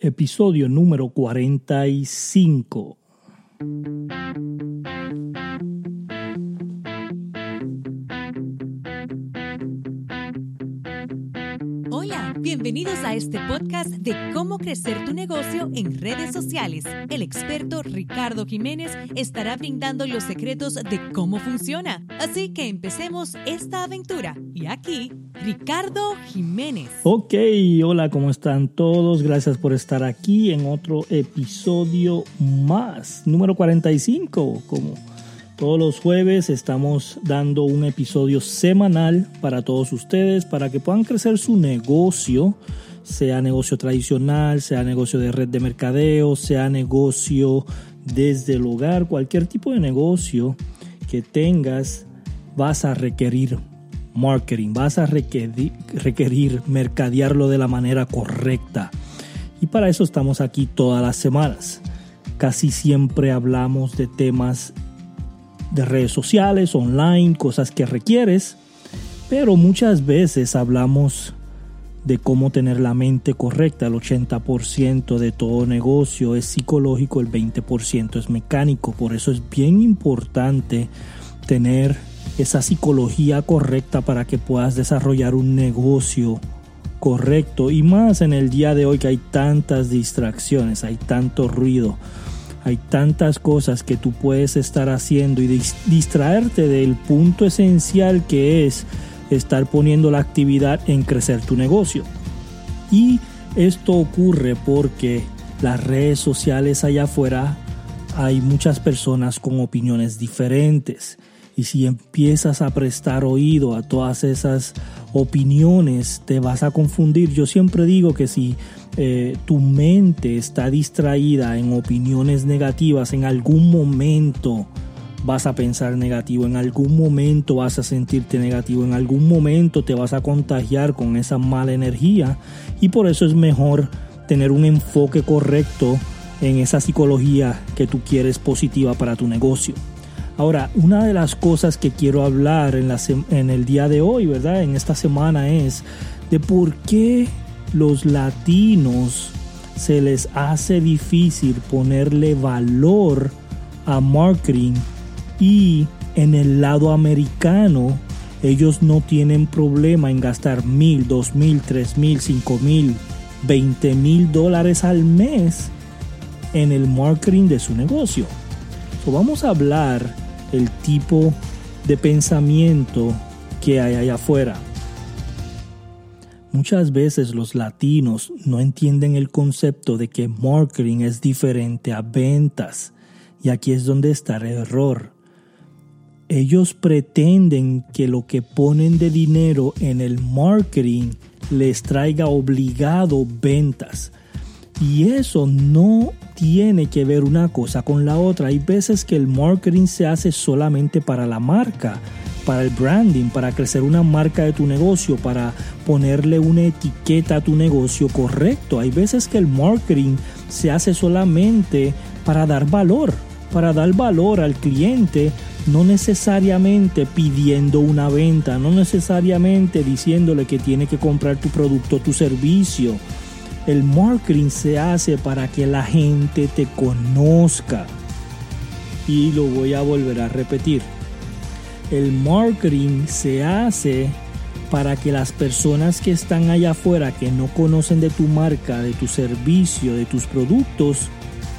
episodio número 45. Bienvenidos a este podcast de cómo crecer tu negocio en redes sociales. El experto Ricardo Jiménez estará brindando los secretos de cómo funciona. Así que empecemos esta aventura. Y aquí, Ricardo Jiménez. Ok, hola, ¿cómo están todos? Gracias por estar aquí en otro episodio más, número 45, como todos los jueves estamos dando un episodio semanal para todos ustedes para que puedan crecer su negocio, sea negocio tradicional, sea negocio de red de mercadeo, sea negocio desde el hogar, cualquier tipo de negocio que tengas, vas a requerir marketing, vas a requerir, requerir mercadearlo de la manera correcta. Y para eso estamos aquí todas las semanas. Casi siempre hablamos de temas de redes sociales, online, cosas que requieres, pero muchas veces hablamos de cómo tener la mente correcta. El 80% de todo negocio es psicológico, el 20% es mecánico. Por eso es bien importante tener esa psicología correcta para que puedas desarrollar un negocio correcto. Y más en el día de hoy que hay tantas distracciones, hay tanto ruido. Hay tantas cosas que tú puedes estar haciendo y distraerte del punto esencial que es estar poniendo la actividad en crecer tu negocio. Y esto ocurre porque las redes sociales allá afuera hay muchas personas con opiniones diferentes. Y si empiezas a prestar oído a todas esas opiniones, te vas a confundir. Yo siempre digo que si eh, tu mente está distraída en opiniones negativas, en algún momento vas a pensar negativo, en algún momento vas a sentirte negativo, en algún momento te vas a contagiar con esa mala energía y por eso es mejor tener un enfoque correcto en esa psicología que tú quieres positiva para tu negocio. Ahora, una de las cosas que quiero hablar en, en el día de hoy, ¿verdad? En esta semana es de por qué los latinos se les hace difícil ponerle valor a marketing y en el lado americano ellos no tienen problema en gastar mil, dos mil, tres mil, cinco mil, veinte mil dólares al mes en el marketing de su negocio. vamos a hablar el tipo de pensamiento que hay allá afuera. Muchas veces los latinos no entienden el concepto de que marketing es diferente a ventas. Y aquí es donde está el error. Ellos pretenden que lo que ponen de dinero en el marketing les traiga obligado ventas. Y eso no tiene que ver una cosa con la otra. Hay veces que el marketing se hace solamente para la marca para el branding, para crecer una marca de tu negocio, para ponerle una etiqueta a tu negocio correcto. Hay veces que el marketing se hace solamente para dar valor, para dar valor al cliente, no necesariamente pidiendo una venta, no necesariamente diciéndole que tiene que comprar tu producto, tu servicio. El marketing se hace para que la gente te conozca. Y lo voy a volver a repetir el marketing se hace para que las personas que están allá afuera, que no conocen de tu marca, de tu servicio, de tus productos,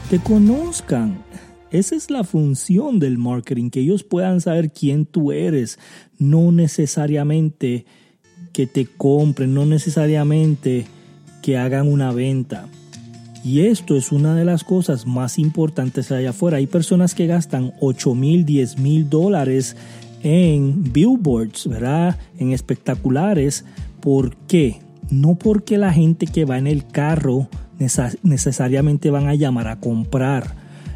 te conozcan. Esa es la función del marketing, que ellos puedan saber quién tú eres, no necesariamente que te compren, no necesariamente que hagan una venta. Y esto es una de las cosas más importantes allá afuera. Hay personas que gastan 8 mil, 10 mil dólares en billboards, ¿verdad? En espectaculares. ¿Por qué? No porque la gente que va en el carro necesariamente van a llamar a comprar.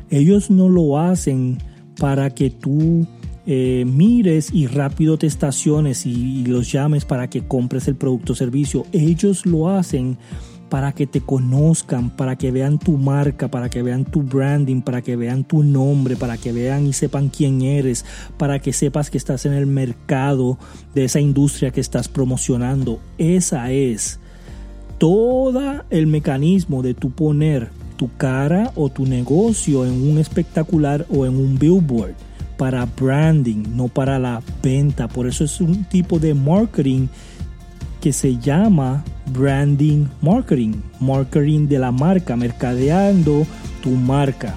Ellos no lo hacen para que tú eh, mires y rápido te estaciones y los llames para que compres el producto o servicio. Ellos lo hacen para que te conozcan, para que vean tu marca, para que vean tu branding, para que vean tu nombre, para que vean y sepan quién eres, para que sepas que estás en el mercado de esa industria que estás promocionando. Esa es todo el mecanismo de tu poner tu cara o tu negocio en un espectacular o en un billboard para branding, no para la venta. Por eso es un tipo de marketing que se llama branding marketing, marketing de la marca, mercadeando tu marca.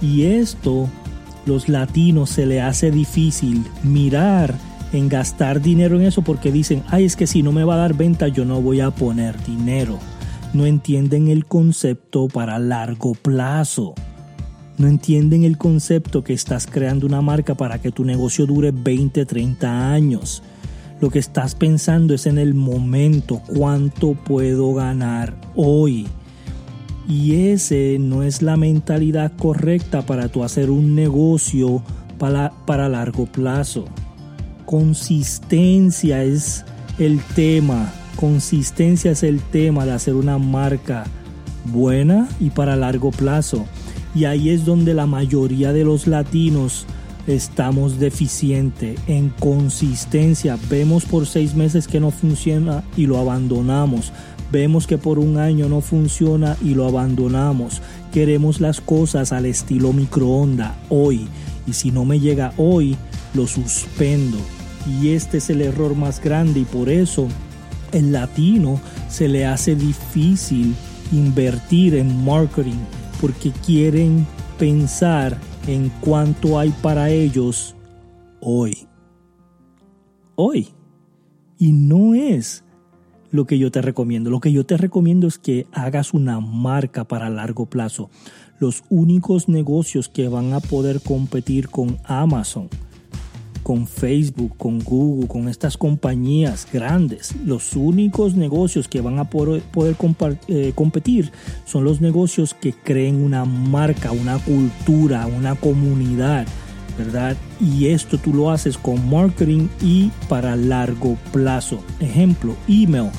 Y esto los latinos se le hace difícil mirar en gastar dinero en eso porque dicen, ay, es que si no me va a dar venta yo no voy a poner dinero. No entienden el concepto para largo plazo. No entienden el concepto que estás creando una marca para que tu negocio dure 20, 30 años. Lo que estás pensando es en el momento, cuánto puedo ganar hoy. Y ese no es la mentalidad correcta para tu hacer un negocio para, para largo plazo. Consistencia es el tema. Consistencia es el tema de hacer una marca buena y para largo plazo. Y ahí es donde la mayoría de los latinos estamos deficientes en consistencia. Vemos por seis meses que no funciona y lo abandonamos. Vemos que por un año no funciona y lo abandonamos. Queremos las cosas al estilo microonda hoy. Y si no me llega hoy, lo suspendo. Y este es el error más grande y por eso el latino se le hace difícil invertir en marketing porque quieren pensar en cuánto hay para ellos hoy. Hoy. Y no es lo que yo te recomiendo. Lo que yo te recomiendo es que hagas una marca para largo plazo. Los únicos negocios que van a poder competir con Amazon, con Facebook, con Google, con estas compañías grandes. Los únicos negocios que van a poder, eh, competir son los negocios que creen una marca, una cultura, una comunidad, ¿verdad? Y esto tú lo haces con marketing y para largo plazo. Ejemplo, email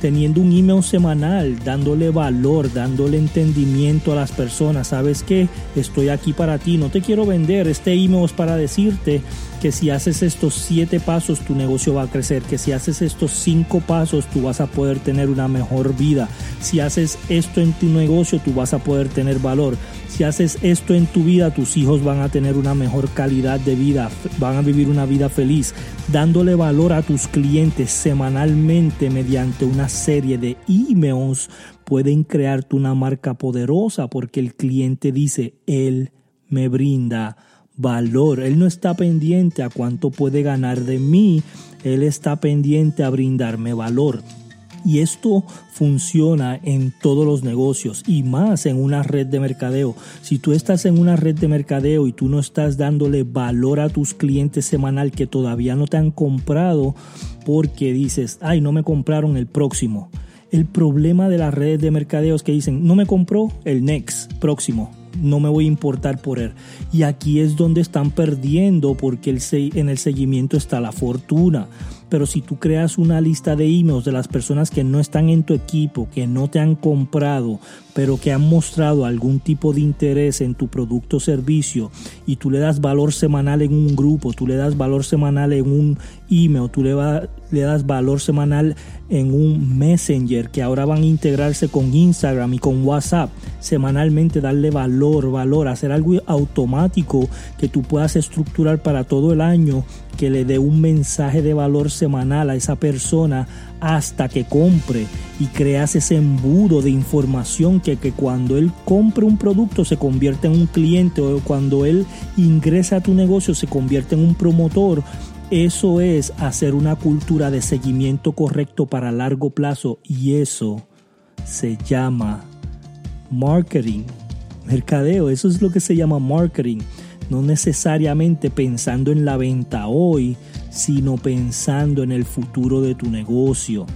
teniendo un email semanal, dándole valor, dándole entendimiento a las personas. ¿Sabes qué? Estoy aquí para ti, no te quiero vender. Este email es para decirte que si haces estos siete pasos tu negocio va a crecer, que si haces estos cinco pasos tú vas a poder tener una mejor vida, si haces esto en tu negocio tú vas a poder tener valor, si haces esto en tu vida tus hijos van a tener una mejor calidad de vida, van a vivir una vida feliz, dándole valor a tus clientes semanalmente mediante una serie de emails pueden crearte una marca poderosa porque el cliente dice, él me brinda valor. Él no está pendiente a cuánto puede ganar de mí, Él está pendiente a brindarme valor. Y esto funciona en todos los negocios y más en una red de mercadeo. Si tú estás en una red de mercadeo y tú no estás dándole valor a tus clientes semanal que todavía no te han comprado porque dices, ay, no me compraron el próximo. El problema de las redes de mercadeo es que dicen, no me compró el next, próximo no me voy a importar por él. Y aquí es donde están perdiendo porque el, en el seguimiento está la fortuna. Pero si tú creas una lista de emails de las personas que no están en tu equipo, que no te han comprado, pero que han mostrado algún tipo de interés en tu producto o servicio y tú le das valor semanal en un grupo, tú le das valor semanal en un email, tú le, le das valor semanal en un Messenger que ahora van a integrarse con Instagram y con WhatsApp. Semanalmente darle valor, valor, hacer algo automático que tú puedas estructurar para todo el año, que le dé un mensaje de valor semanal a esa persona hasta que compre y creas ese embudo de información que, que cuando él compre un producto se convierte en un cliente o cuando él ingresa a tu negocio se convierte en un promotor eso es hacer una cultura de seguimiento correcto para largo plazo y eso se llama marketing, mercadeo, eso es lo que se llama marketing. No necesariamente pensando en la venta hoy, sino pensando en el futuro de tu negocio.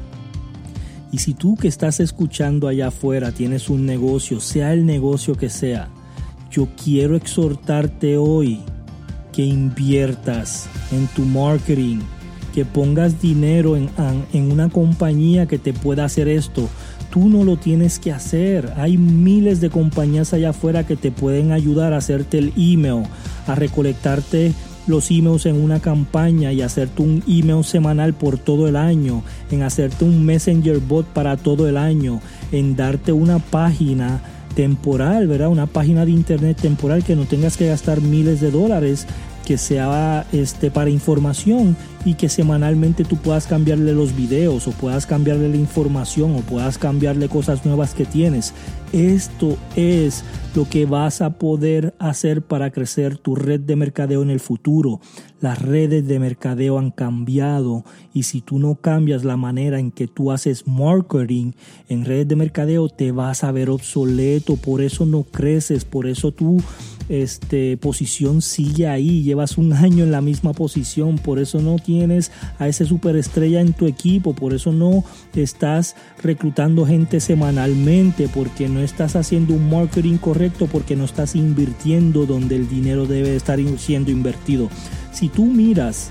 Y si tú que estás escuchando allá afuera tienes un negocio, sea el negocio que sea, yo quiero exhortarte hoy que inviertas en tu marketing, que pongas dinero en, en, una compañía que te pueda hacer esto. Tú no lo tienes que hacer. Hay miles de compañías allá afuera que te pueden ayudar a hacerte el email, a recolectarte los emails en una campaña y hacerte un email semanal por todo el año, en hacerte un messenger bot para todo el año, en darte una página temporal, ¿verdad? Una página de internet temporal que no tengas que gastar miles de dólares, que sea este para información y que semanalmente tú puedas cambiarle los videos o puedas cambiarle la información o puedas cambiarle cosas nuevas que tienes. Esto es lo que vas a poder hacer para crecer tu red de mercadeo en el futuro. Las redes de mercadeo han cambiado y si tú no cambias la manera en que tú haces marketing en redes de mercadeo te vas a ver obsoleto, por eso no creces, por eso tú este, posición sigue ahí, llevas un año en la misma posición, por eso no tienes a ese superestrella en tu equipo, por eso no estás reclutando gente semanalmente, porque no estás haciendo un marketing correcto, porque no estás invirtiendo donde el dinero debe estar siendo invertido. Si tú miras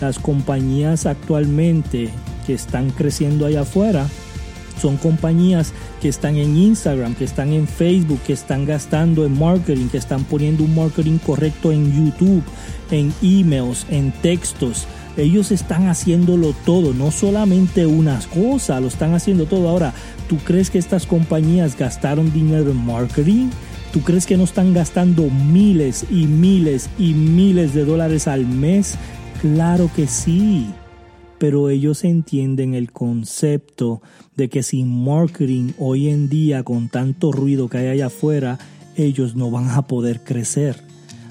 las compañías actualmente que están creciendo allá afuera, son compañías que están en Instagram, que están en Facebook, que están gastando en marketing, que están poniendo un marketing correcto en YouTube, en emails, en textos. Ellos están haciéndolo todo, no solamente unas cosas, lo están haciendo todo. Ahora, ¿tú crees que estas compañías gastaron dinero en marketing? ¿Tú crees que no están gastando miles y miles y miles de dólares al mes? Claro que sí pero ellos entienden el concepto de que sin marketing hoy en día con tanto ruido que hay allá afuera, ellos no van a poder crecer.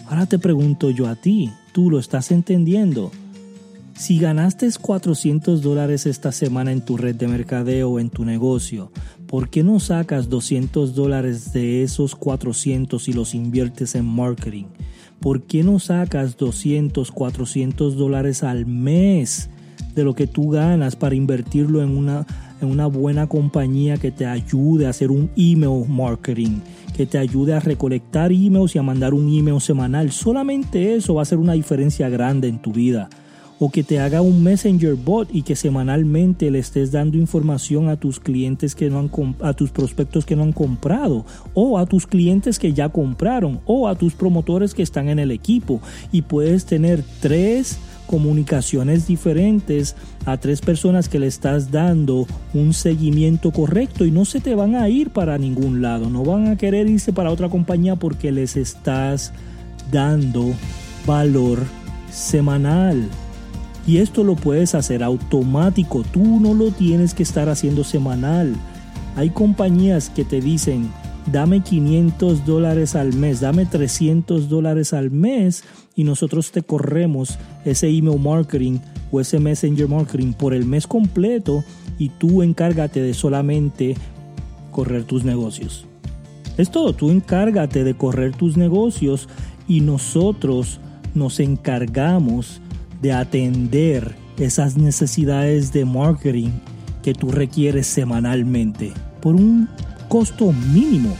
Ahora te pregunto yo a ti, ¿tú lo estás entendiendo? Si ganaste 400 dólares esta semana en tu red de mercadeo o en tu negocio, ¿por qué no sacas 200 dólares de esos 400 y los inviertes en marketing? ¿Por qué no sacas 200, 400 dólares al mes de lo que tú ganas para invertirlo en una, en una buena compañía que te ayude a hacer un email marketing, que te ayude a recolectar emails y a mandar un email semanal. Solamente eso va a hacer una diferencia grande en tu vida. O que te haga un messenger bot y que semanalmente le estés dando información a tus clientes que no han a tus prospectos que no han comprado o a tus clientes que ya compraron o a tus promotores que están en el equipo y puedes tener tres comunicaciones diferentes a tres personas que le estás dando un seguimiento correcto y no se te van a ir para ningún lado, no van a querer irse para otra compañía porque les estás dando valor semanal. Y esto lo puedes hacer automático, tú no lo tienes que estar haciendo semanal. Hay compañías que te dicen, dame 500 dólares al mes, dame 300 dólares al mes y nosotros te corremos ese email marketing o ese messenger marketing por el mes completo y tú encárgate de solamente correr tus negocios. Es todo, tú encárgate de correr tus negocios y nosotros nos encargamos de atender esas necesidades de marketing que tú requieres semanalmente por un costo mínimo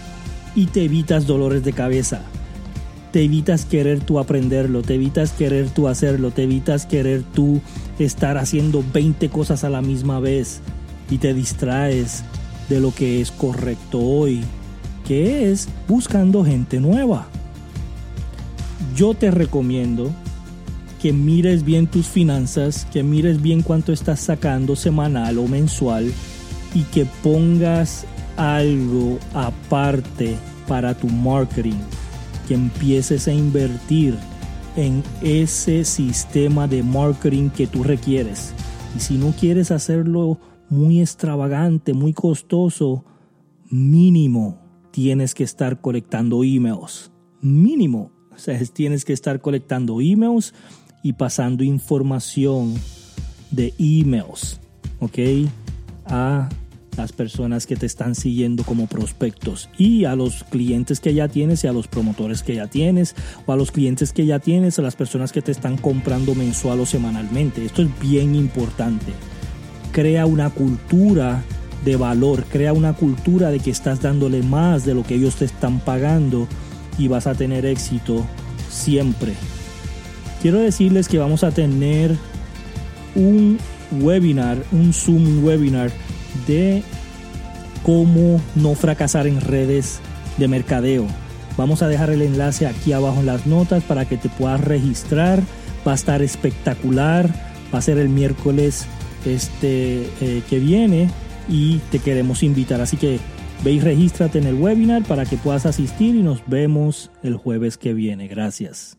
y te evitas dolores de cabeza. Te evitas querer tú aprenderlo, te evitas querer tú hacerlo, te evitas querer tú estar haciendo 20 cosas a la misma vez y te distraes de lo que es correcto hoy, que es buscando gente nueva. Yo te recomiendo que mires bien tus finanzas, que mires bien cuánto estás sacando semanal o mensual y que pongas algo aparte para tu marketing, que empieces a invertir en ese sistema de marketing que tú requieres. Y si no quieres hacerlo muy extravagante, muy costoso, mínimo tienes que estar colectando emails. Mínimo. O sea, tienes que estar colectando emails y pasando información de emails, ¿ok? A las personas que te están siguiendo como prospectos y a los clientes que ya tienes y a los promotores que ya tienes o a los clientes que ya tienes, a las personas que te están comprando mensual o semanalmente. Esto es bien importante. Crea una cultura de valor, crea una cultura de que estás dándole más de lo que ellos te están pagando y vas a tener éxito siempre. Quiero decirles que vamos a tener un webinar, un Zoom webinar de cómo no fracasar en redes de mercadeo. Vamos a dejar el enlace aquí abajo en las notas para que te puedas registrar. Va a estar espectacular. Va a ser el miércoles este, eh, que viene y te queremos invitar. Así que ve y regístrate en el webinar para que puedas asistir y nos vemos el jueves que viene. Gracias.